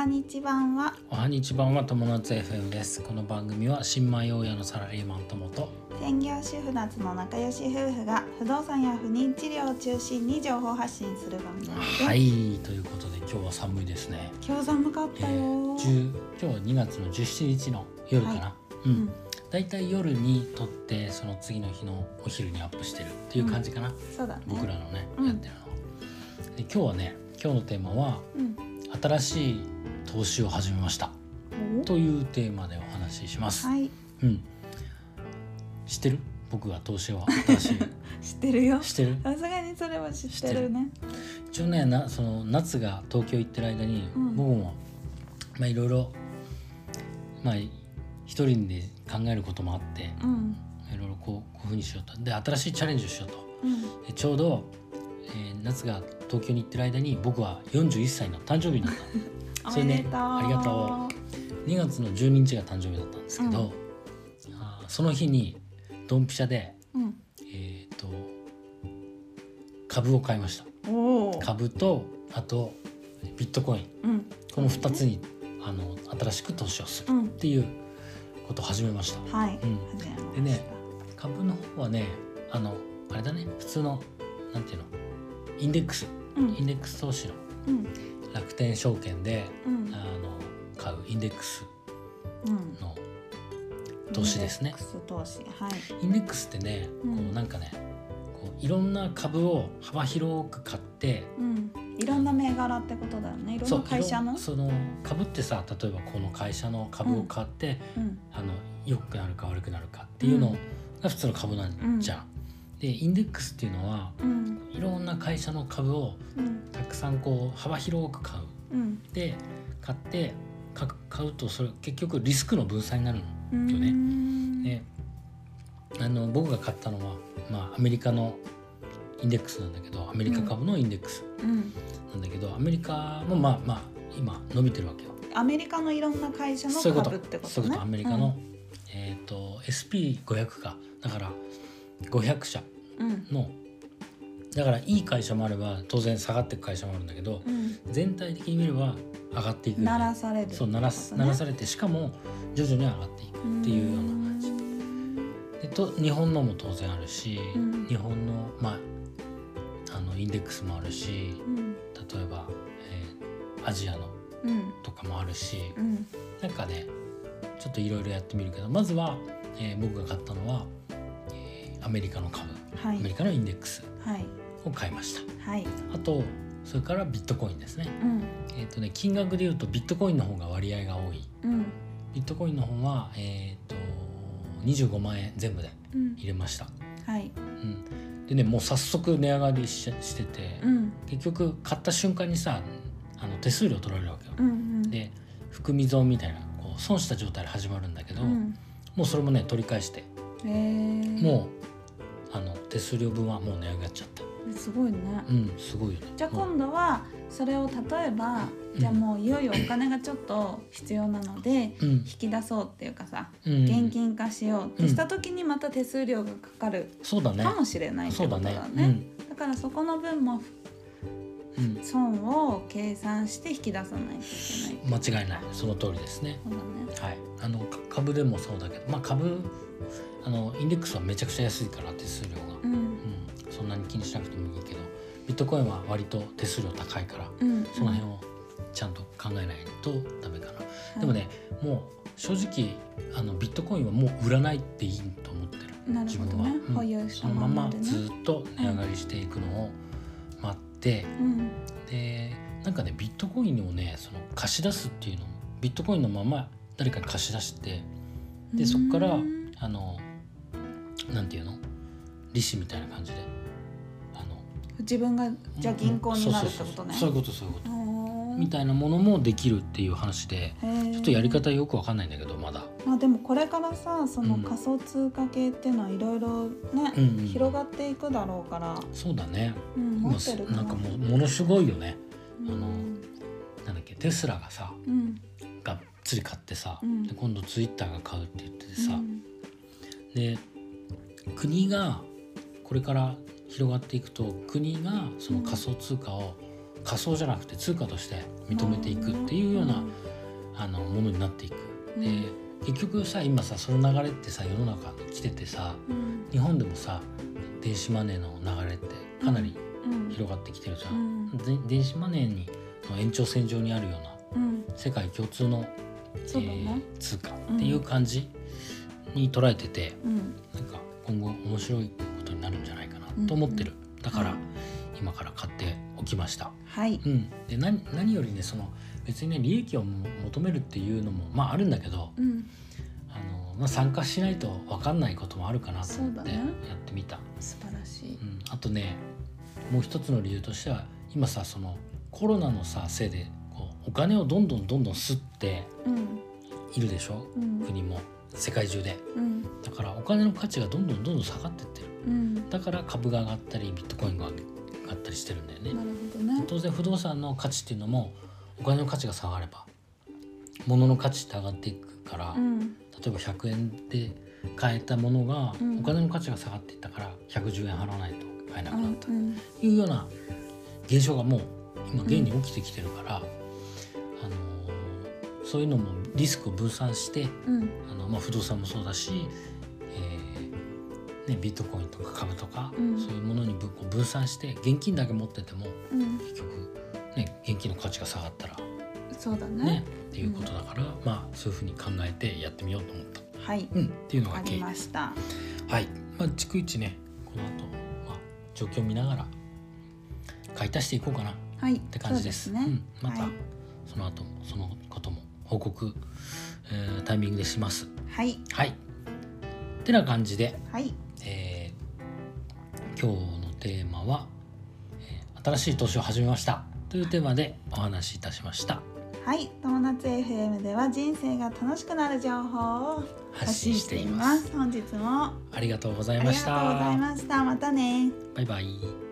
はにち版は。おはにち版は友達 FM です。この番組は新米大家のサラリーマン友と。専業主婦夏の仲良し夫婦が不動産や不妊治療を中心に情報発信する番組です、はい。ということで今日は寒いですね、今日寒かっえたよ、ー、10今日は2月の17日の夜かな、はううん。ん、だいたい夜に撮ってその次の日のお昼にアップしてるっていう感じかな、そうだね。僕らのね、うん。やってるの。今日はね今日のテーマはうん。新しい投資を始めました。おというテーマでお話しします、はい。うん。知ってる？僕が投資を新しい。知ってるよ。知ってる？さすがにそれは知ってるね。一応ねなその夏が東京行ってる間に、うん。僕もまあいろいろまあ一人で考えることもあってうん。いろいろこうこういうふうにしようと。で新しいチャレンジをしようと。うん。でちょうど、えー夏が東京に行ってる間に僕は41歳の誕生日になった。お それねありがと2月の12日が誕生日だったんですけど、うん。あーその日にドンピシャでうん。えっ、と株を買いました。株とあとビットコイン。うん。この2つにあの新しく投資をするうん。っていうことを始めました、はい、でね株の方はねあのあれだね普通のなんていうの？インデックス。うん。インデックス投資の。うん楽天証券でうん。あの買うインデックスうん。の投資ですね。インデックス投資はい。インデックスってね、うん。こうなんかねこういろんな株を幅広く買ってうん。いろんな銘柄ってことだよね。いろんな会社の？その株ってさ例えばこの会社の株を買って、うん。あの良くなるか悪くなるかっていうのが普通の株なんじゃん。でインデックスっていうのはうん。いろんな会社の株をうん。たくさんこう幅広く買う。うん。で買ってか買うとそれ結局リスクの分散になるよね。うん。であの僕が買ったのは、まあ、アメリカのインデックスなんだけどアメリカ株のインデックスうん。なんだけど、アメリカもまあまあ今伸びてるわけよ。アメリカのいろんな会社のそういうこと株ってこと。ねそういうこと。アメリカの、えっ、と SP500 かだから500社うん。のだからいい会社もあれば当然下がっていく会社もあるんだけどうん。全体的に見れば上がっていく鳴らされる。そう鳴らす鳴らされてしかも徐々に上がっていくっていうような感じでと日本のも当然あるし、うん。日本のまああのインデックスもあるしうん。例えば、えーアジアのうん。とかもあるし、うん。なんかねちょっといろいろやってみるけどまずは、えー僕が買ったのは、えーアメリカの株はい。アメリカのインデックスはい。を買いました。はい。あとそれからビットコインですね。うん。えっ、とね金額で言うとビットコインの方が割合が多い。うん。ビットコインの方はえっ、と25万円全部でうん。入れました、はい。うん、でねもう早速値上がりししてて、うん。結局買った瞬間にさあの手数料取られるわけよ、うんうん。で含み損みたいなこう損した状態で始まるんだけど、うん。もうそれもね取り返して。へえもうあの手数料分はもう値上がっちゃった。すごいね。うんすごいよね。じゃあ今度はそれを例えばうんじゃあもういよいよお金がちょっと必要なのでうん。引き出そうっていうかさうん。現金化しようってした時にまた手数料がかかるそうだね。かもしれないってことそうだだね。ねだからそこの分も損を計算して引き出さないといけない間違いない。その通りですね。そうだね。はい。あのか株でもそうだけどまあ株あのインデックスはめちゃくちゃ安いから手数料が、うん。うん、そんなに気にしなくてもいいけどビットコインは割と手数料高いからうん。その辺をちゃんと考えないとダメかな、でもねもう正直あのビットコインはもう売らないっていいと思ってる。ね。自分は、うん。そのままずっと値上がりしていくのを待って、うん。でなんかねビットコインをねその貸し出すっていうのもビットコインのまま誰かに貸し出してでそこからうんあのなんていうの？利子みたいな感じで。あの。自分がじゃあ銀行になるってことね。そういうことそういうこと、みたいなものもできるっていう話でちょっとやり方よくわかんないんだけどまだ、まあでもこれからさそのうん。仮想通貨系っていうのはいろいろね、うんうん広がっていくだろうから、そうだね。うん、持今ってるなんかもうものすごいよね。うん。あのなんだっけテスラがさうん。がっつり買ってさ、うん。で今度ツイッターが買うって言っててさ、うん。で国がこれから広がっていくと国がその仮想通貨を仮想じゃなくて通貨として認めていくっていうような、あのものになっていく。うんで結局さ今さその流れってさ世の中に来ててさうん。日本でもさ電子マネーの流れってかなりうん。広がってきてるじゃ。うん。電子マネーにの延長線上にあるようなうん。世界共通の、えー通貨っていう感じに捉えてて、うん。なんか今後面白いことになるんじゃないかなと思ってる、だから、はい今から買っておきました。はい。うん、で何何よりねその別にね利益をも求めるっていうのもまああるんだけどうん。あの、まあ、参加しないと分かんないこともあるかなと思ってやってみた。素晴らしい。うん、あとねもう一つの理由としては今さそのコロナのさせいでこうお金をどんどんどんどん吸ってうん。いるでしょ？うん。国も世界中で。うん。だからお金の価値がどんどんどんどん下がってってる。うん。だから株が上がったりビットコインが上がったりしてるんだよね。なるほどね。当然不動産の価値っていうのもお金の価値が下がれば物の価値って上がっていくから、うん。例えば100円で買えたものが、うん。お金の価値が下がっていったから110円払わないと買えなくなった。とうん。いうような現象がもう今現に起きてきてるから、あのーそういうのもリスクを分散してうん。あの、まあ、不動産もそうだし、えーね、ビットコインとか株とか、うん。そういうものに分散して現金だけ持っててもうん。結局、ね、現金の価値が下がったらそうだね。ねっていうことだから、まあそういうふうに考えてやってみようと思った。はい。うん、っていうのが経緯です。りました。はい、まあ逐一ねこの後、まあ状況を見ながら買い足していこうかな。っはい。て感じです。そうね。うん、また、はい。その後もそのことも報告、えータイミングでします。はいはい。ってな感じで、はいえー今日のテーマは、えー新しい投資を始めましたというテーマでお話しいたしました。はい友達 FM では人生が楽しくなる情報を発信しています。本日もありがとうございありがました。とうございましたまたねバイバイ。